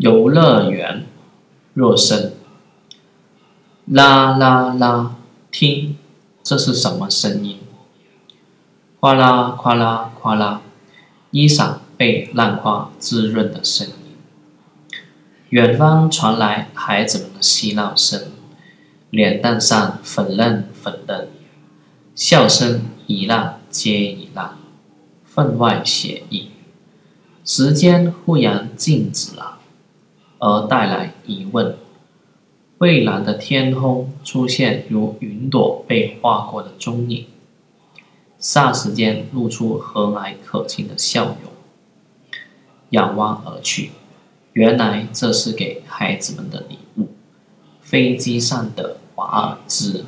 游乐园，若声，啦啦啦，听，这是什么声音？哗啦哗啦哗啦，衣裳被浪花滋润的声音。远方传来孩子们的嬉闹声，脸蛋上粉嫩粉嫩，笑声一浪接一浪，分外写意。时间忽然静止了。而带来疑问。蔚蓝的天空出现如云朵被画过的踪影，霎时间露出和蔼可亲的笑容。仰望而去，原来这是给孩子们的礼物——飞机上的华尔兹。